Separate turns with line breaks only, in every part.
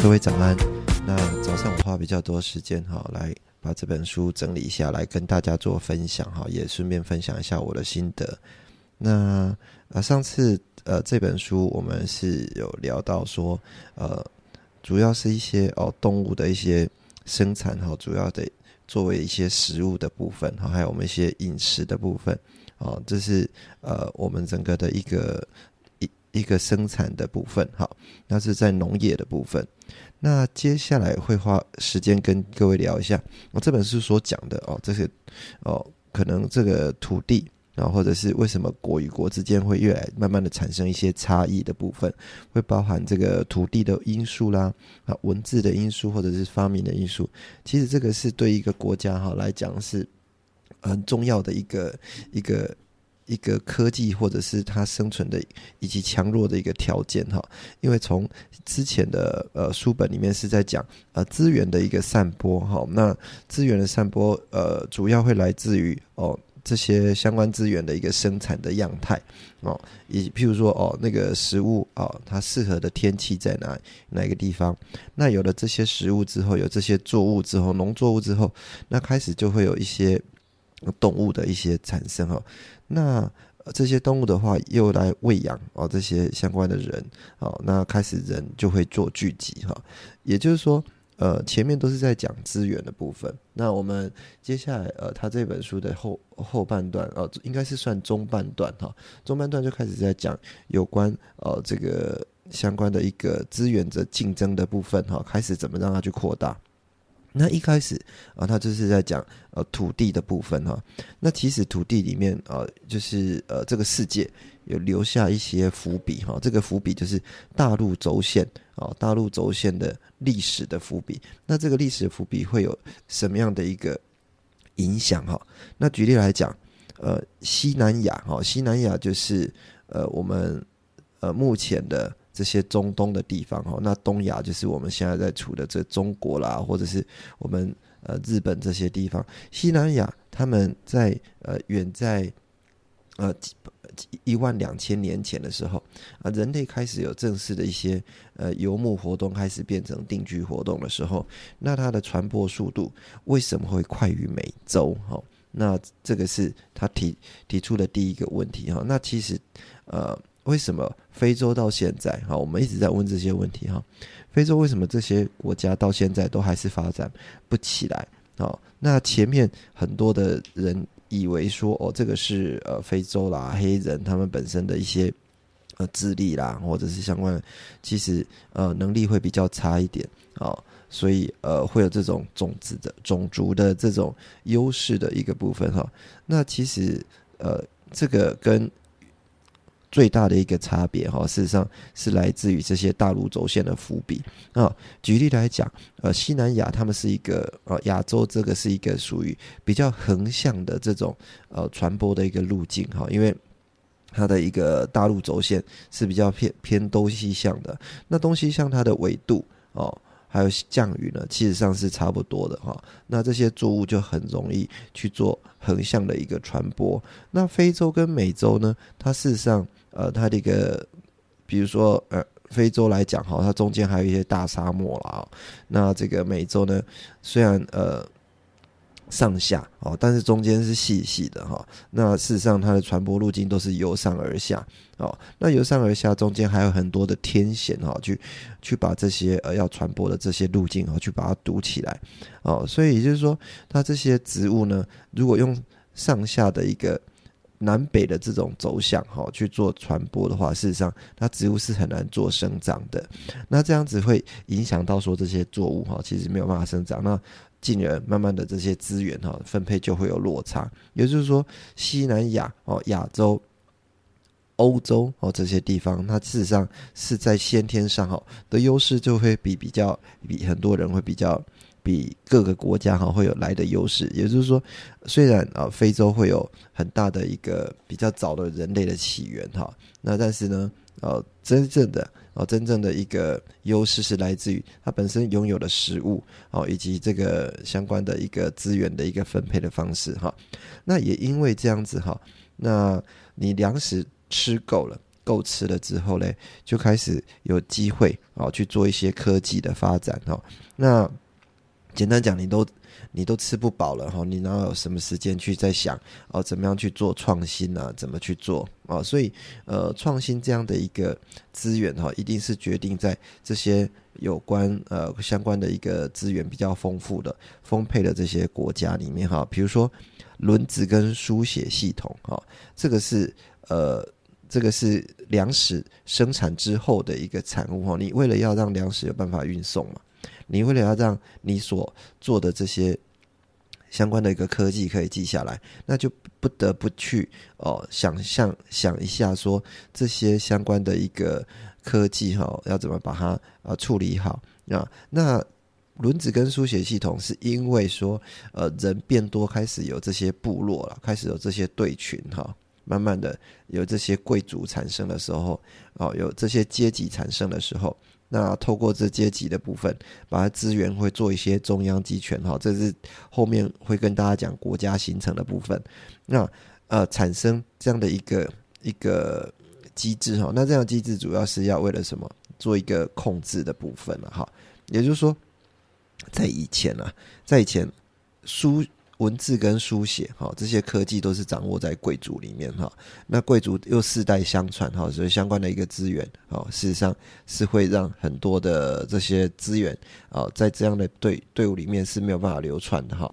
各位早安。那早上我花比较多时间哈，来把这本书整理一下来跟大家做分享哈，也顺便分享一下我的心得。那啊，上次呃这本书我们是有聊到说，呃，主要是一些哦动物的一些生产哈，主要的作为一些食物的部分哈，还有我们一些饮食的部分哦，这是呃我们整个的一个一个生产的部分哈，那是在农业的部分。那接下来会花时间跟各位聊一下我这本书所讲的哦，这些哦，可能这个土地啊，或者是为什么国与国之间会越来慢慢的产生一些差异的部分，会包含这个土地的因素啦，啊，文字的因素或者是发明的因素。其实这个是对一个国家哈来讲是很重要的一个一个。一个科技或者是它生存的以及强弱的一个条件哈，因为从之前的呃书本里面是在讲呃资源的一个散播哈，那资源的散播呃主要会来自于哦这些相关资源的一个生产的样态。哦，以譬如说哦那个食物哦它适合的天气在哪哪个地方，那有了这些食物之后，有这些作物之后，农作物之后，那开始就会有一些动物的一些产生哈。那这些动物的话，又来喂养哦，这些相关的人哦，那开始人就会做聚集哈。也就是说，呃，前面都是在讲资源的部分。那我们接下来呃，他这本书的后后半段哦，应该是算中半段哈。中半段就开始在讲有关呃这个相关的一个资源的竞争的部分哈，开始怎么让它去扩大。那一开始啊，他就是在讲呃土地的部分哈。那其实土地里面啊，就是呃这个世界有留下一些伏笔哈。这个伏笔就是大陆轴线啊，大陆轴线的历史的伏笔。那这个历史的伏笔会有什么样的一个影响哈？那举例来讲，呃，西南亚哈，西南亚就是呃我们呃目前的。这些中东的地方哈，那东亚就是我们现在在处的这中国啦，或者是我们呃日本这些地方。西南亚他们在呃远在呃一万两千年前的时候啊，人类开始有正式的一些呃游牧活动，开始变成定居活动的时候，那它的传播速度为什么会快于美洲？哈，那这个是他提提出的第一个问题哈。那其实呃。为什么非洲到现在哈，我们一直在问这些问题哈。非洲为什么这些国家到现在都还是发展不起来？哦，那前面很多的人以为说哦，这个是呃非洲啦，黑人他们本身的一些呃智力啦，或者是相关，其实呃能力会比较差一点哦，所以呃会有这种种子的种族的这种优势的一个部分哈。那其实呃这个跟最大的一个差别哈，事实上是来自于这些大陆轴线的伏笔啊。举例来讲，呃，西南亚他们是一个呃亚洲，这个是一个属于比较横向的这种呃传播的一个路径哈，因为它的一个大陆轴线是比较偏偏东西向的。那东西向它的纬度哦，还有降雨呢，其实上是差不多的哈。那这些作物就很容易去做横向的一个传播。那非洲跟美洲呢，它事实上。呃，它的一个，比如说，呃，非洲来讲哈，它中间还有一些大沙漠啦。那这个美洲呢，虽然呃上下哦，但是中间是细细的哈。那事实上，它的传播路径都是由上而下哦。那由上而下，中间还有很多的天险哈，去去把这些呃要传播的这些路径哈，去把它堵起来哦。所以也就是说，它这些植物呢，如果用上下的一个。南北的这种走向哈去做传播的话，事实上它植物是很难做生长的。那这样子会影响到说这些作物哈，其实没有办法生长。那进而慢慢的这些资源哈分配就会有落差。也就是说，西南亚哦亚洲欧洲哦这些地方，它事实上是在先天上哈的优势就会比比较比很多人会比较比各个国家哈会有来的优势。也就是说，虽然啊非洲会有很大的一个比较早的人类的起源哈，那但是呢，呃，真正的哦真正的一个优势是来自于它本身拥有的食物哦以及这个相关的一个资源的一个分配的方式哈。那也因为这样子哈，那你粮食。吃够了，够吃了之后嘞，就开始有机会啊去做一些科技的发展哦。那简单讲，你都你都吃不饱了哈，你哪有什么时间去在想哦怎么样去做创新啊？怎么去做啊？所以呃，创新这样的一个资源哈，一定是决定在这些有关呃相关的一个资源比较丰富的、丰沛的这些国家里面哈。比如说轮子跟书写系统哈，这个是呃。这个是粮食生产之后的一个产物哈，你为了要让粮食有办法运送嘛，你为了要让你所做的这些相关的一个科技可以记下来，那就不得不去哦想象想一下说这些相关的一个科技哈要怎么把它呃处理好啊？那轮子跟书写系统是因为说呃人变多开始有这些部落了，开始有这些队群哈。慢慢的有这些贵族产生的时候，哦，有这些阶级产生的时候，那透过这阶级的部分，把它资源会做一些中央集权，哈，这是后面会跟大家讲国家形成的部分。那呃，产生这样的一个一个机制，哈，那这样机制主要是要为了什么？做一个控制的部分了，哈，也就是说，在以前啊，在以前书。文字跟书写，哈，这些科技都是掌握在贵族里面，哈。那贵族又世代相传，哈，所以相关的一个资源，哦，事实上是会让很多的这些资源，啊，在这样的队队伍里面是没有办法流传的，哈。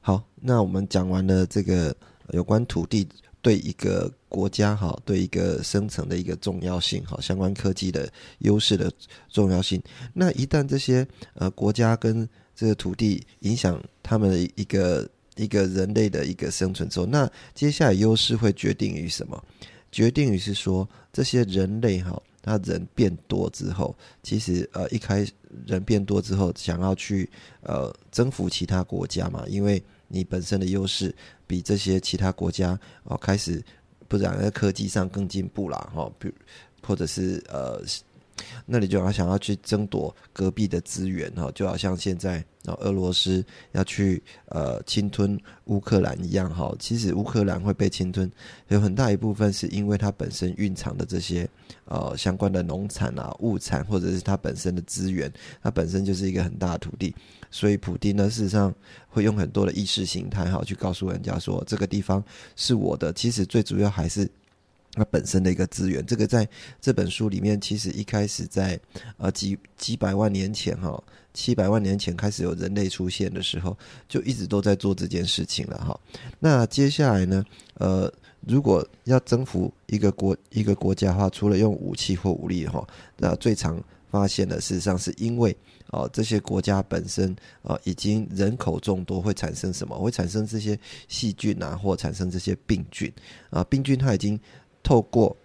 好，那我们讲完了这个有关土地对一个国家，哈，对一个生成的一个重要性，哈，相关科技的优势的重要性。那一旦这些呃国家跟这个土地影响他们的一个。一个人类的一个生存之后，那接下来优势会决定于什么？决定于是说，这些人类哈，他人变多之后，其实呃，一开人变多之后，想要去呃征服其他国家嘛，因为你本身的优势比这些其他国家哦开始，不然在科技上更进步啦哈，比如或者是呃。那你就要想要去争夺隔壁的资源哈，就好像现在啊俄罗斯要去呃侵吞乌克兰一样哈。其实乌克兰会被侵吞，有很大一部分是因为它本身蕴藏的这些呃相关的农产啊物产，或者是它本身的资源，它本身就是一个很大的土地。所以普丁呢，事实上会用很多的意识形态哈，去告诉人家说这个地方是我的。其实最主要还是。它本身的一个资源，这个在这本书里面，其实一开始在呃几几百万年前哈，七百万年前开始有人类出现的时候，就一直都在做这件事情了哈。那接下来呢，呃，如果要征服一个国一个国家的话，除了用武器或武力哈，那最常发现的事实上是因为哦这些国家本身啊已经人口众多，会产生什么？会产生这些细菌啊，或产生这些病菌啊，病菌它已经。透过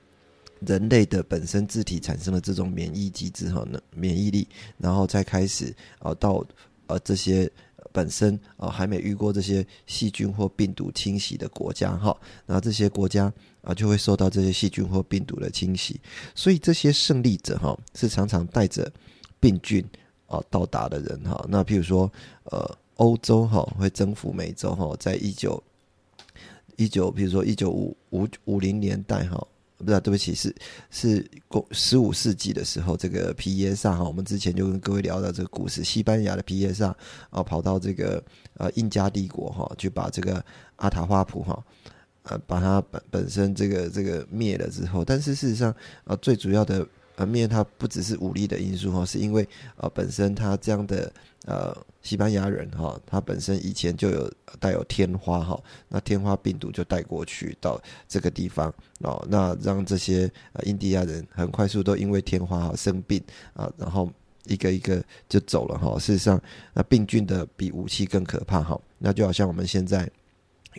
人类的本身自体产生的这种免疫机制哈，那免疫力，然后再开始啊到呃这些本身啊还没遇过这些细菌或病毒侵袭的国家哈，然后这些国家啊就会受到这些细菌或病毒的侵袭，所以这些胜利者哈是常常带着病菌啊到达的人哈。那譬如说呃欧洲哈会征服美洲哈，在一九。一九，比如说一九五五五零年代哈，不是，对不起，是是公十五世纪的时候，这个皮耶萨哈，我们之前就跟各位聊到这个故事，西班牙的皮耶萨啊，跑到这个呃印加帝国哈，去把这个阿塔花普哈，呃，把它本本身这个这个灭了之后，但是事实上啊，最主要的。呃，面它不只是武力的因素哈，是因为呃本身它这样的呃西班牙人哈，他本身以前就有带有天花哈，那天花病毒就带过去到这个地方哦，那让这些呃印第安人很快速都因为天花哈生病啊，然后一个一个就走了哈。事实上，那病菌的比武器更可怕哈，那就好像我们现在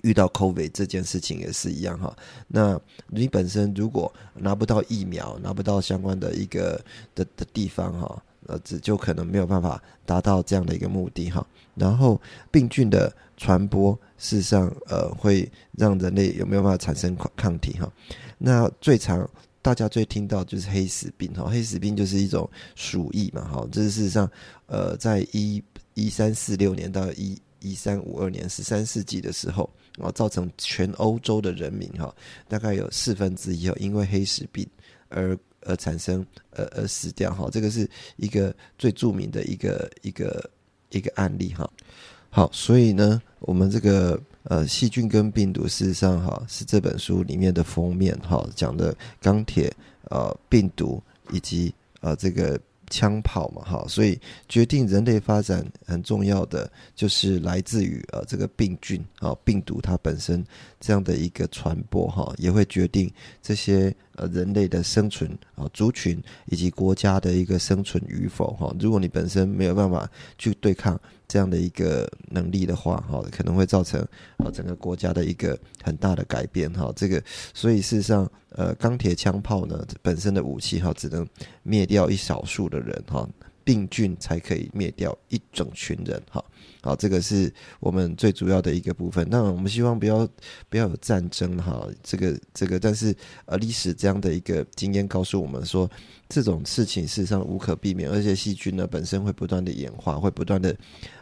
遇到 COVID 这件事情也是一样哈。那你本身如果拿不到疫苗，拿不到相关的一个的的地方哈，呃，这就可能没有办法达到这样的一个目的哈。然后病菌的传播，事实上呃会让人类有没有办法产生抗抗体哈？那最常大家最听到就是黑死病哈，黑死病就是一种鼠疫嘛哈。这是事实上呃在一一三四六年到一一三五二年十三世纪的时候。然后造成全欧洲的人民哈，大概有四分之一哦，因为黑死病而而产生呃而死掉哈，这个是一个最著名的一个一个一个案例哈。好，所以呢，我们这个呃细菌跟病毒事实上哈是这本书里面的封面哈，讲的钢铁呃病毒以及呃这个。枪炮嘛，哈，所以决定人类发展很重要的就是来自于呃这个病菌啊病毒它本身这样的一个传播哈，也会决定这些呃人类的生存啊族群以及国家的一个生存与否哈。如果你本身没有办法去对抗。这样的一个能力的话，哈，可能会造成啊整个国家的一个很大的改变，哈。这个，所以事实上，呃，钢铁枪炮呢本身的武器，哈，只能灭掉一少数的人，哈，病菌才可以灭掉一整群人，哈。好，这个是我们最主要的一个部分。那我们希望不要不要有战争，哈，这个这个，但是呃，历史这样的一个经验告诉我们说。这种事情事实上无可避免，而且细菌呢本身会不断的演化，会不断的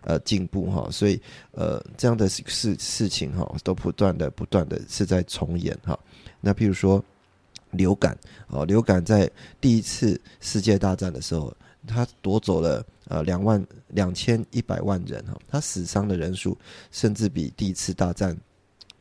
呃进步哈，所以呃这样的事事情哈都不断的不断的是在重演哈。那譬如说流感啊，流感在第一次世界大战的时候，他夺走了呃两万两千一百万人哈，他死伤的人数甚至比第一次大战。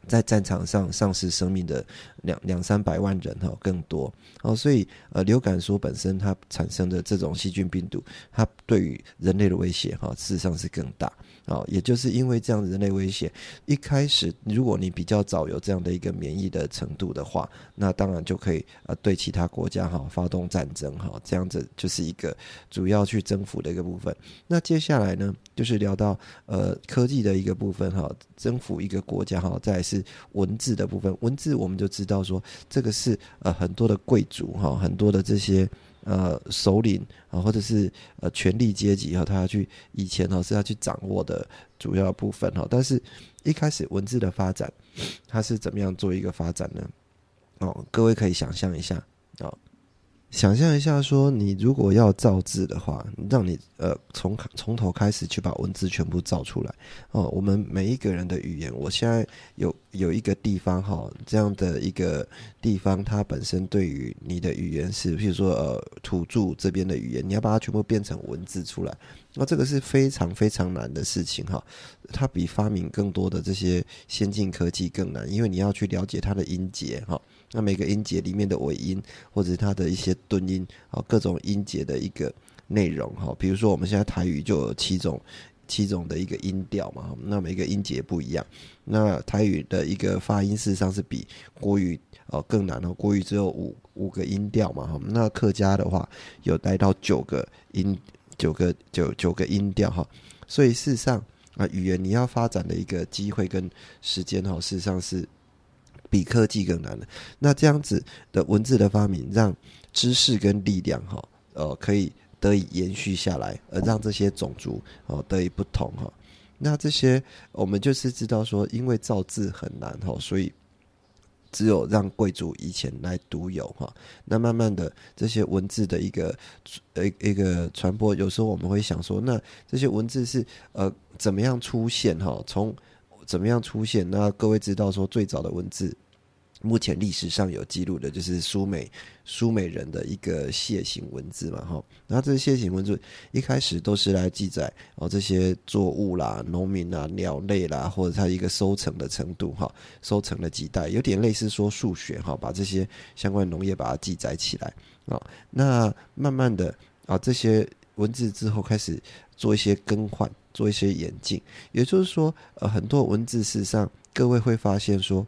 在战场上丧失生命的两两三百万人哈更多哦，所以呃流感说本身它产生的这种细菌病毒，它对于人类的威胁哈事实上是更大。啊，也就是因为这样子人类威胁，一开始如果你比较早有这样的一个免疫的程度的话，那当然就可以呃对其他国家哈发动战争哈，这样子就是一个主要去征服的一个部分。那接下来呢，就是聊到呃科技的一个部分哈，征服一个国家哈，再是文字的部分。文字我们就知道说，这个是呃很多的贵族哈，很多的这些。呃，首领啊，或者是呃权力阶级啊，他要去以前哈是要去掌握的主要部分哈。但是，一开始文字的发展，它是怎么样做一个发展呢？哦，各位可以想象一下啊。想象一下，说你如果要造字的话，让你呃从从头开始去把文字全部造出来哦。我们每一个人的语言，我现在有有一个地方哈，这样的一个地方，它本身对于你的语言是，譬如说呃土著这边的语言，你要把它全部变成文字出来，那这个是非常非常难的事情哈。它比发明更多的这些先进科技更难，因为你要去了解它的音节哈。那每个音节里面的尾音，或者是它的一些顿音，啊，各种音节的一个内容，哈，比如说我们现在台语就有七种，七种的一个音调嘛，那每个音节不一样。那台语的一个发音事实上是比国语哦更难哦，国语只有五五个音调嘛，哈，那客家的话有带到九个音，九个九九个音调哈，所以事实上啊，语言你要发展的一个机会跟时间哈，事实上是。比科技更难的，那这样子的文字的发明，让知识跟力量哈，呃，可以得以延续下来，而让这些种族哦得以不同哈。那这些我们就是知道说，因为造字很难哈，所以只有让贵族以前来独有哈。那慢慢的这些文字的一个呃一个传播，有时候我们会想说，那这些文字是呃怎么样出现哈？从怎么样出现？那各位知道说最早的文字，目前历史上有记录的就是苏美苏美人的一个楔形文字嘛，哈。那这些形文字一开始都是来记载哦这些作物啦、农民啊、鸟类啦，或者它一个收成的程度，哈，收成的几代，有点类似说数学，哈，把这些相关农业把它记载起来啊。那慢慢的啊，这些文字之后开始做一些更换。做一些演进，也就是说，呃，很多文字事实上，各位会发现说，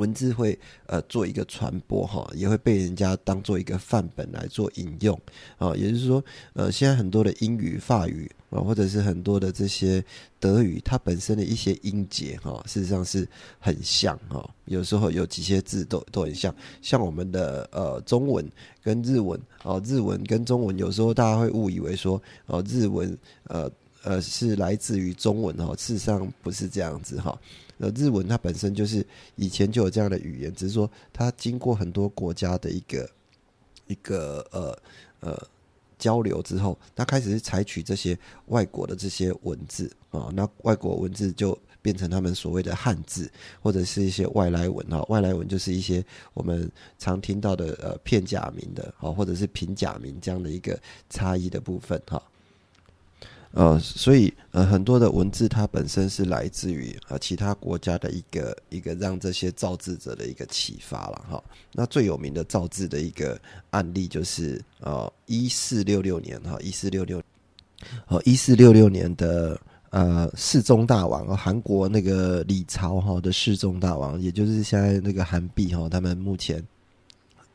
文字会呃做一个传播哈，也会被人家当做一个范本来做引用啊。也就是说，呃，现在很多的英语、法语啊，或者是很多的这些德语，它本身的一些音节哈，事实上是很像哈。有时候有几些字都都很像，像我们的呃中文跟日文啊，日文跟中文有时候大家会误以为说哦，日文呃呃是来自于中文哈，事实上不是这样子哈。呃，日文它本身就是以前就有这样的语言，只是说它经过很多国家的一个一个呃呃交流之后，它开始是采取这些外国的这些文字啊，那外国文字就变成他们所谓的汉字，或者是一些外来文啊，外来文就是一些我们常听到的呃片假名的啊，或者是平假名这样的一个差异的部分哈。呃，所以呃，很多的文字它本身是来自于呃其他国家的一个一个让这些造字者的一个启发了哈。那最有名的造字的一个案例就是呃一四六六年哈，一四六六，呃一四六六年的呃世宗大王，韩国那个李朝哈的世宗大王，也就是现在那个韩币哈，他们目前。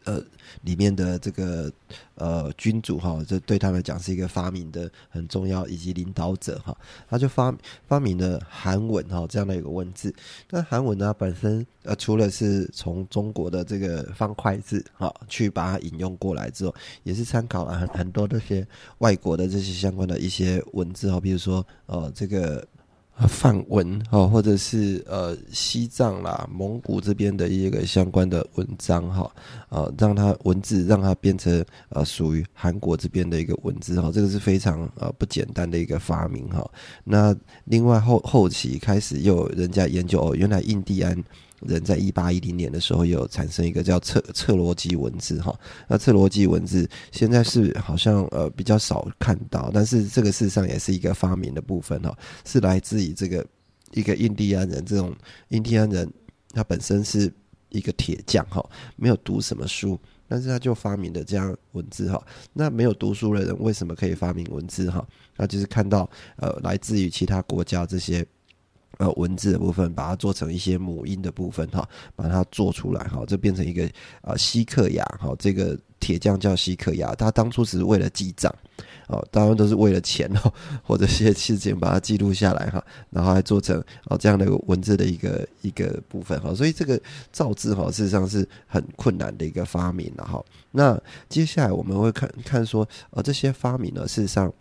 呃，里面的这个呃君主哈，这对他们讲是一个发明的很重要以及领导者哈，他就发发明了韩文哈这样的一个文字。那韩文呢本身呃除了是从中国的这个方块字哈去把它引用过来之后，也是参考了很很多这些外国的这些相关的一些文字哈，比如说呃这个。梵文哈，或者是呃西藏啦、蒙古这边的一个相关的文章哈，呃，让它文字让它变成呃属于韩国这边的一个文字哈，这个是非常呃不简单的一个发明哈。那另外后后期开始又有人家研究哦，原来印第安。人在一八一零年的时候，有产生一个叫测测罗基文字哈。那测罗基文字现在是好像呃比较少看到，但是这个事实上也是一个发明的部分哈，是来自于这个一个印第安人。这种印第安人他本身是一个铁匠哈，没有读什么书，但是他就发明的这样文字哈。那没有读书的人为什么可以发明文字哈？那就是看到呃来自于其他国家这些。呃，文字的部分把它做成一些母音的部分哈，把它做出来哈，这变成一个呃西克雅哈，这个铁匠叫西克雅，他当初只是为了记账哦，当然都是为了钱哦，或者一些事情把它记录下来哈，然后还做成哦这样的文字的一个一个部分哈，所以这个造字哈，事实上是很困难的一个发明了哈。那接下来我们会看看说，呃，这些发明呢，事实上。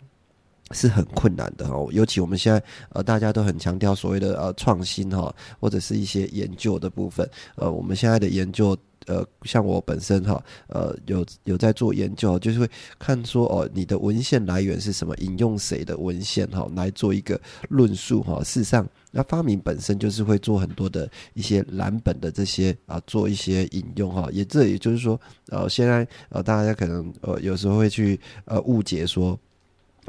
是很困难的哈，尤其我们现在呃，大家都很强调所谓的呃创新哈，或者是一些研究的部分。呃，我们现在的研究，呃，像我本身哈，呃，有有在做研究，就是会看说哦，你的文献来源是什么，引用谁的文献哈，来做一个论述哈。事实上，那发明本身就是会做很多的一些蓝本的这些啊，做一些引用哈。也这也就是说，呃，现在呃，大家可能呃有时候会去呃误解说。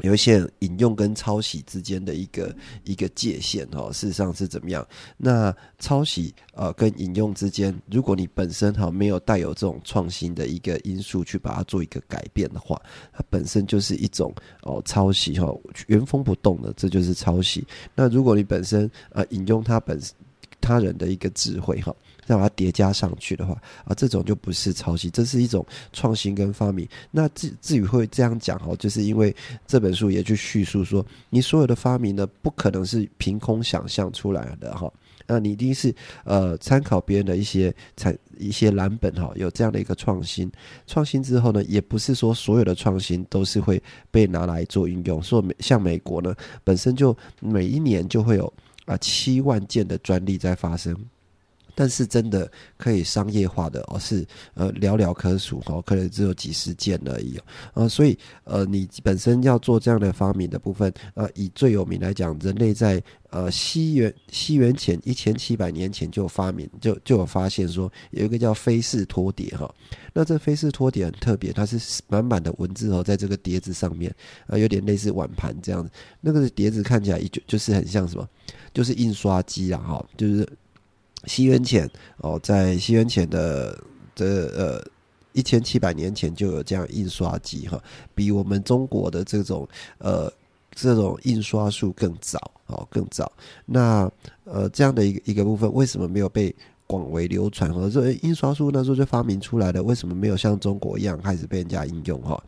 有一些引用跟抄袭之间的一个一个界限哦，事实上是怎么样？那抄袭呃跟引用之间，如果你本身哈没有带有这种创新的一个因素去把它做一个改变的话，它本身就是一种哦抄袭哈，原封不动的，这就是抄袭。那如果你本身呃引用它本他人的一个智慧哈。再把它叠加上去的话，啊，这种就不是抄袭，这是一种创新跟发明。那至至于会这样讲哈，就是因为这本书也去叙述说，你所有的发明呢，不可能是凭空想象出来的哈。那你一定是呃参考别人的一些产一些蓝本哈，有这样的一个创新。创新之后呢，也不是说所有的创新都是会被拿来做应用。说美像美国呢，本身就每一年就会有啊七万件的专利在发生。但是真的可以商业化的哦，是呃寥寥可数哦，可能只有几十件而已哦，所以呃你本身要做这样的发明的部分，呃以最有名来讲，人类在呃西元西元前一千七百年前就发明就就有发现说有一个叫飞氏托碟哈，那这飞氏托碟很特别，它是满满的文字哦，在这个碟子上面呃有点类似碗盘这样子，那个碟子看起来就就是很像什么，就是印刷机啊哈，就是。西元前哦，在西元前的这呃一千七百年前就有这样印刷机哈，比我们中国的这种呃这种印刷术更早哦，更早。那呃这样的一个一个部分，为什么没有被广为流传。或者说，印刷术那时候就发明出来了，为什么没有像中国一样开始被人家应用？哈，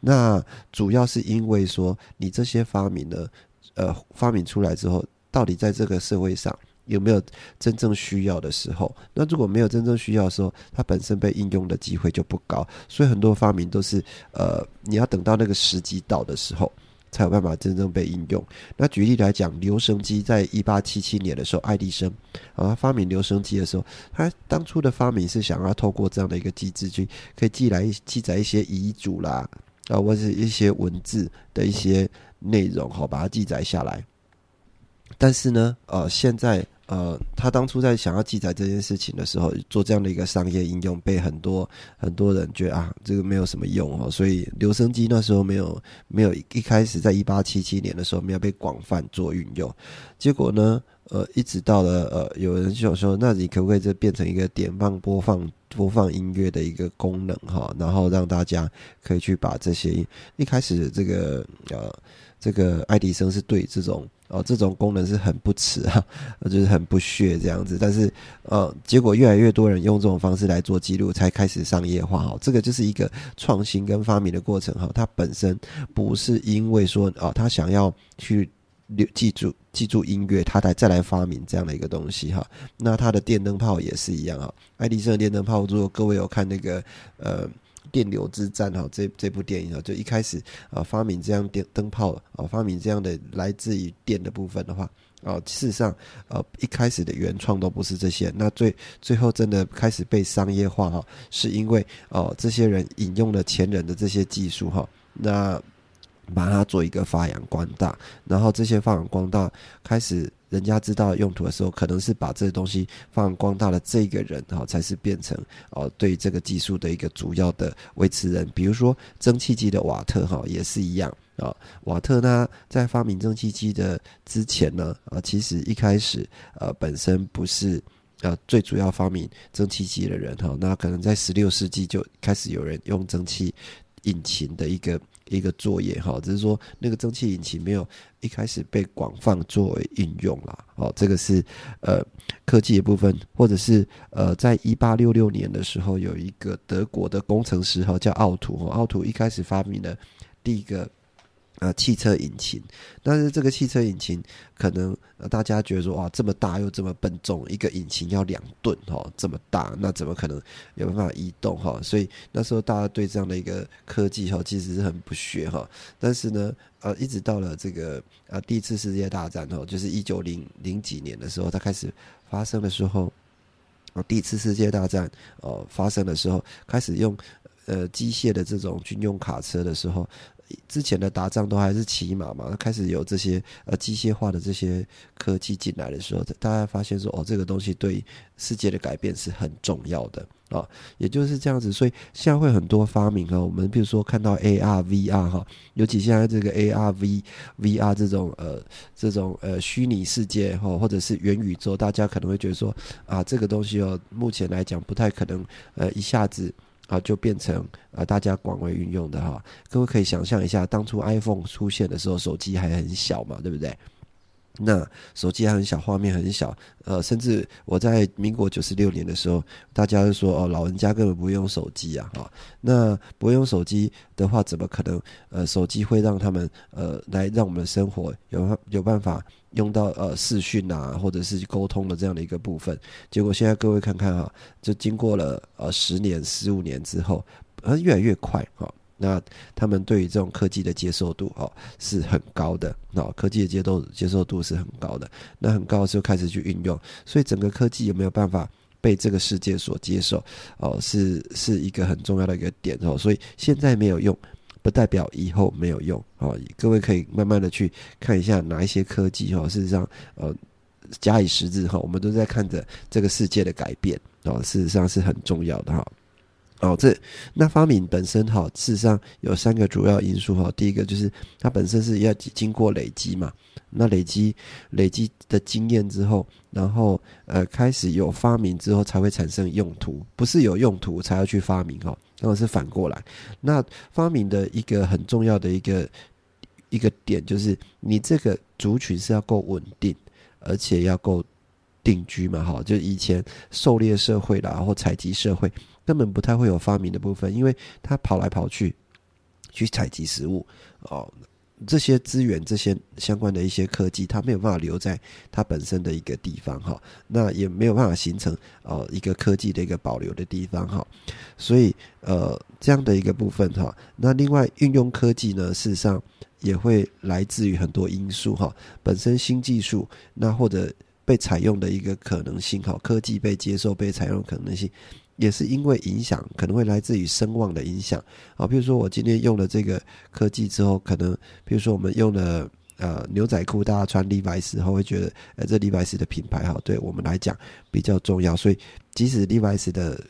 那主要是因为说，你这些发明呢，呃，发明出来之后，到底在这个社会上有没有真正需要的时候？那如果没有真正需要的时候，它本身被应用的机会就不高。所以很多发明都是，呃，你要等到那个时机到的时候。才有办法真正被应用。那举例来讲，留声机在一八七七年的时候，爱迪生啊发明留声机的时候，他当初的发明是想要透过这样的一个机制去可以记来记载一些遗嘱啦啊，或者一些文字的一些内容，好把它记载下来。但是呢，呃，现在。呃，他当初在想要记载这件事情的时候，做这样的一个商业应用，被很多很多人觉得啊，这个没有什么用哦，所以留声机那时候没有没有一开始在一八七七年的时候没有被广泛做运用，结果呢，呃，一直到了呃，有人就说，那你可不可以这变成一个点放播放播放音乐的一个功能哈，然后让大家可以去把这些一开始这个呃。这个爱迪生是对这种哦这种功能是很不耻啊，就是很不屑这样子。但是呃，结果越来越多人用这种方式来做记录，才开始商业化哈。这个就是一个创新跟发明的过程哈。它本身不是因为说哦，他想要去留记住记住音乐，他才再来发明这样的一个东西哈。那他的电灯泡也是一样啊。爱迪生的电灯泡，如果各位有看那个呃。电流之战哈，这这部电影啊，就一开始啊发明这样电灯泡啊，发明这样的来自于电的部分的话啊，事实上呃一开始的原创都不是这些，那最最后真的开始被商业化哈，是因为哦这些人引用了前人的这些技术哈，那把它做一个发扬光大，然后这些发扬光大开始。人家知道用途的时候，可能是把这个东西放光大的这个人哈，才是变成哦对这个技术的一个主要的维持人。比如说蒸汽机的瓦特哈也是一样啊。瓦特呢在发明蒸汽机的之前呢啊，其实一开始呃本身不是呃最主要发明蒸汽机的人哈。那可能在十六世纪就开始有人用蒸汽引擎的一个。一个作业哈，只是说那个蒸汽引擎没有一开始被广泛作为应用啦。哦，这个是呃科技的部分，或者是呃在一八六六年的时候，有一个德国的工程师哈叫奥图，奥图一开始发明的第一个。呃，汽车引擎，但是这个汽车引擎可能呃大家觉得说哇，这么大又这么笨重，一个引擎要两吨哈，这么大，那怎么可能有办法移动哈？所以那时候大家对这样的一个科技哈，其实是很不屑哈。但是呢，呃，一直到了这个呃第一次世界大战哦，就是一九零零几年的时候，它开始发生的时候，第一次世界大战哦发生的时候，开始用呃机械的这种军用卡车的时候。之前的打仗都还是骑马嘛，开始有这些呃机械化的这些科技进来的时候，大家发现说哦，这个东西对世界的改变是很重要的啊，也就是这样子，所以现在会很多发明啊，我们比如说看到 AR、VR 哈，尤其现在这个 AR、V、VR 这种呃这种呃虚拟世界哈，或者是元宇宙，大家可能会觉得说啊，这个东西哦，目前来讲不太可能呃一下子。啊，就变成啊，大家广为运用的哈。各位可以想象一下，当初 iPhone 出现的时候，手机还很小嘛，对不对？那手机还很小，画面很小，呃，甚至我在民国九十六年的时候，大家就说哦，老人家根本不用手机啊，哈。那不用手机的话，怎么可能？呃，手机会让他们呃来让我们的生活有有办法用到呃视讯啊，或者是沟通的这样的一个部分。结果现在各位看看啊，就经过了呃十年、十五年之后，呃，越来越快哈。那他们对于这种科技的接受度哦是很高的，那科技的接受接受度是很高的，那很高的时候开始去运用，所以整个科技有没有办法被这个世界所接受哦，是是一个很重要的一个点哦，所以现在没有用，不代表以后没有用哦，各位可以慢慢的去看一下哪一些科技哦，事实上呃假以时日哈，我们都在看着这个世界的改变哦，事实上是很重要的哈。哦这那发明本身哈，事实上有三个主要因素哈。第一个就是它本身是要经过累积嘛，那累积累积的经验之后，然后呃开始有发明之后才会产生用途，不是有用途才要去发明哈，那是反过来。那发明的一个很重要的一个一个点就是，你这个族群是要够稳定，而且要够。定居嘛，哈，就以前狩猎社会啦，或采集社会，根本不太会有发明的部分，因为它跑来跑去去采集食物哦。这些资源、这些相关的一些科技，它没有办法留在它本身的一个地方哈，那也没有办法形成呃一个科技的一个保留的地方哈，所以呃这样的一个部分哈，那另外运用科技呢，事实上也会来自于很多因素哈，本身新技术那或者被采用的一个可能性哈，科技被接受被采用可能性。也是因为影响可能会来自于声望的影响。啊，比如说我今天用了这个科技之后，可能比如说我们用了呃牛仔裤，大家穿 Levi's 后会觉得，呃这 Levi's 的品牌哈，对我们来讲比较重要，所以即使 Levi's 的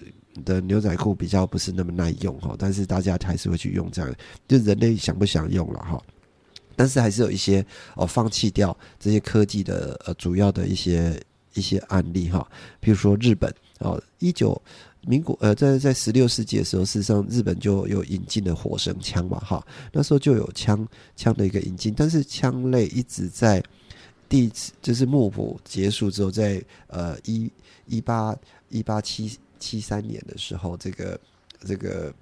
的牛仔裤比较不是那么耐用哈，但是大家还是会去用这样，就人类想不想用了哈，但是还是有一些哦放弃掉这些科技的呃主要的一些一些案例哈，比如说日本哦一九。民国呃，在在十六世纪的时候，事实上日本就有引进了火绳枪嘛，哈，那时候就有枪枪的一个引进，但是枪类一直在第一次就是幕府结束之后，在呃一一八一八七七三年的时候，这个这个。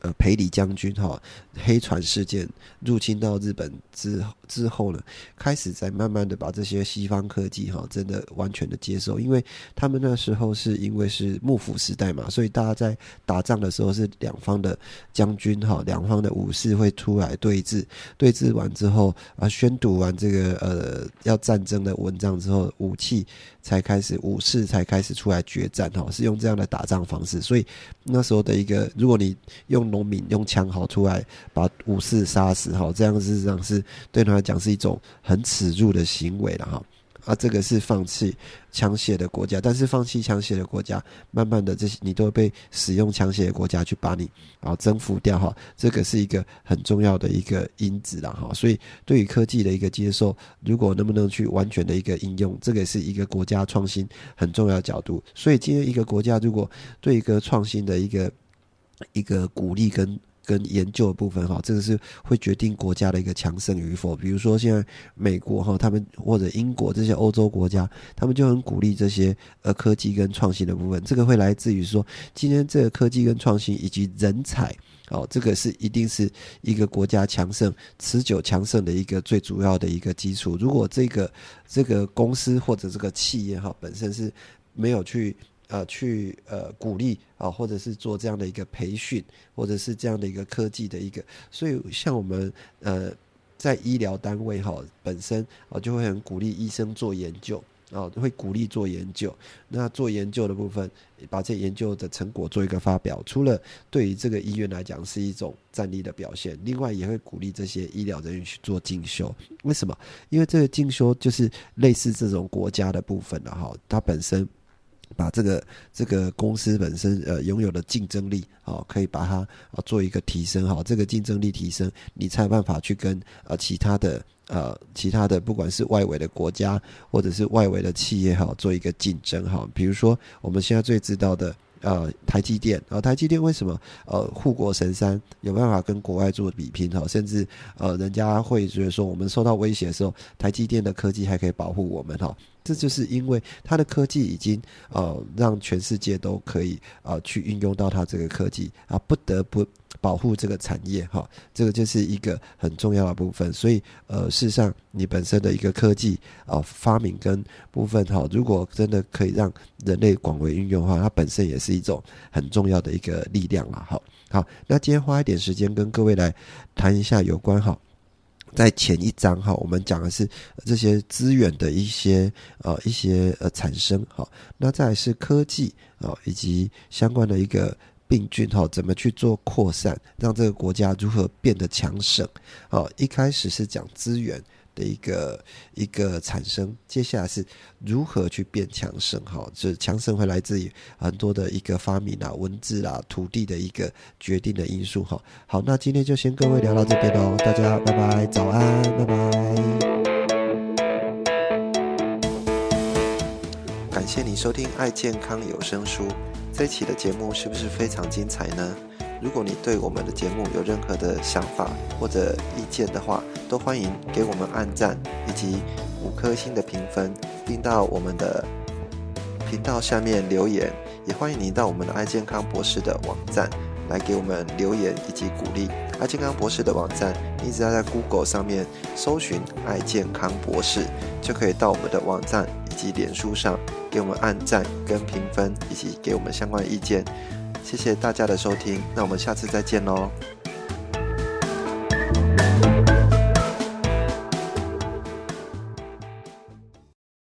呃，裴李将军哈，黑船事件入侵到日本之之后呢，开始在慢慢的把这些西方科技哈，真的完全的接受，因为他们那时候是因为是幕府时代嘛，所以大家在打仗的时候是两方的将军哈，两方的武士会出来对峙，对峙完之后啊，宣读完这个呃要战争的文章之后，武器才开始，武士才开始出来决战哈，是用这样的打仗方式，所以那时候的一个，如果你用农民用枪好出来把武士杀死哈，这样事实上是对他来讲是一种很耻辱的行为了哈。啊，这个是放弃枪械的国家，但是放弃枪械的国家，慢慢的这些你都会被使用枪械的国家去把你啊征服掉哈。这个是一个很重要的一个因子了哈。所以对于科技的一个接受，如果能不能去完全的一个应用，这个是一个国家创新很重要角度。所以今天一个国家如果对一个创新的一个一个鼓励跟跟研究的部分哈，这个是会决定国家的一个强盛与否。比如说现在美国哈，他们或者英国这些欧洲国家，他们就很鼓励这些呃科技跟创新的部分。这个会来自于说，今天这个科技跟创新以及人才哦，这个是一定是一个国家强盛、持久强盛的一个最主要的一个基础。如果这个这个公司或者这个企业哈本身是没有去。呃，去呃鼓励啊，或者是做这样的一个培训，或者是这样的一个科技的一个，所以像我们呃在医疗单位哈本身啊就会很鼓励医生做研究啊，会鼓励做研究。那做研究的部分，把这研究的成果做一个发表，除了对于这个医院来讲是一种战力的表现，另外也会鼓励这些医疗人员去做进修。为什么？因为这个进修就是类似这种国家的部分了哈，它本身。把这个这个公司本身呃拥有的竞争力啊，可以把它啊做一个提升哈，这个竞争力提升，你才有办法去跟呃其他的呃其他的不管是外围的国家或者是外围的企业哈做一个竞争哈。比如说我们现在最知道的呃台积电啊，台积电为什么呃护国神山有办法跟国外做比拼哈，甚至呃人家会觉得说我们受到威胁的时候，台积电的科技还可以保护我们哈。这就是因为它的科技已经呃让全世界都可以啊去运用到它这个科技啊，不得不保护这个产业哈，这个就是一个很重要的部分。所以呃，事实上你本身的一个科技啊发明跟部分哈，如果真的可以让人类广为运用的话，它本身也是一种很重要的一个力量了哈。好，那今天花一点时间跟各位来谈一下有关哈。在前一章哈，我们讲的是这些资源的一些呃一些呃产生哈，那再是科技啊以及相关的一个病菌哈，怎么去做扩散，让这个国家如何变得强盛啊？一开始是讲资源。的一个一个产生，接下来是如何去变强盛？哈，这强盛会来自于很多的一个发明啊、文字啦、土地的一个决定的因素。哈，好，那今天就先各位聊到这边喽，大家拜拜，早安，拜拜。感谢你收听爱健康有声书，这一期的节目是不是非常精彩呢？如果你对我们的节目有任何的想法或者意见的话，都欢迎给我们按赞以及五颗星的评分，并到我们的频道下面留言，也欢迎您到我们的爱健康博士的网站来给我们留言以及鼓励。爱健康博士的网站，你只要在 Google 上面搜寻“爱健康博士”，就可以到我们的网站以及脸书上给我们按赞跟评分，以及给我们相关意见。谢谢大家的收听，那我们下次再见喽。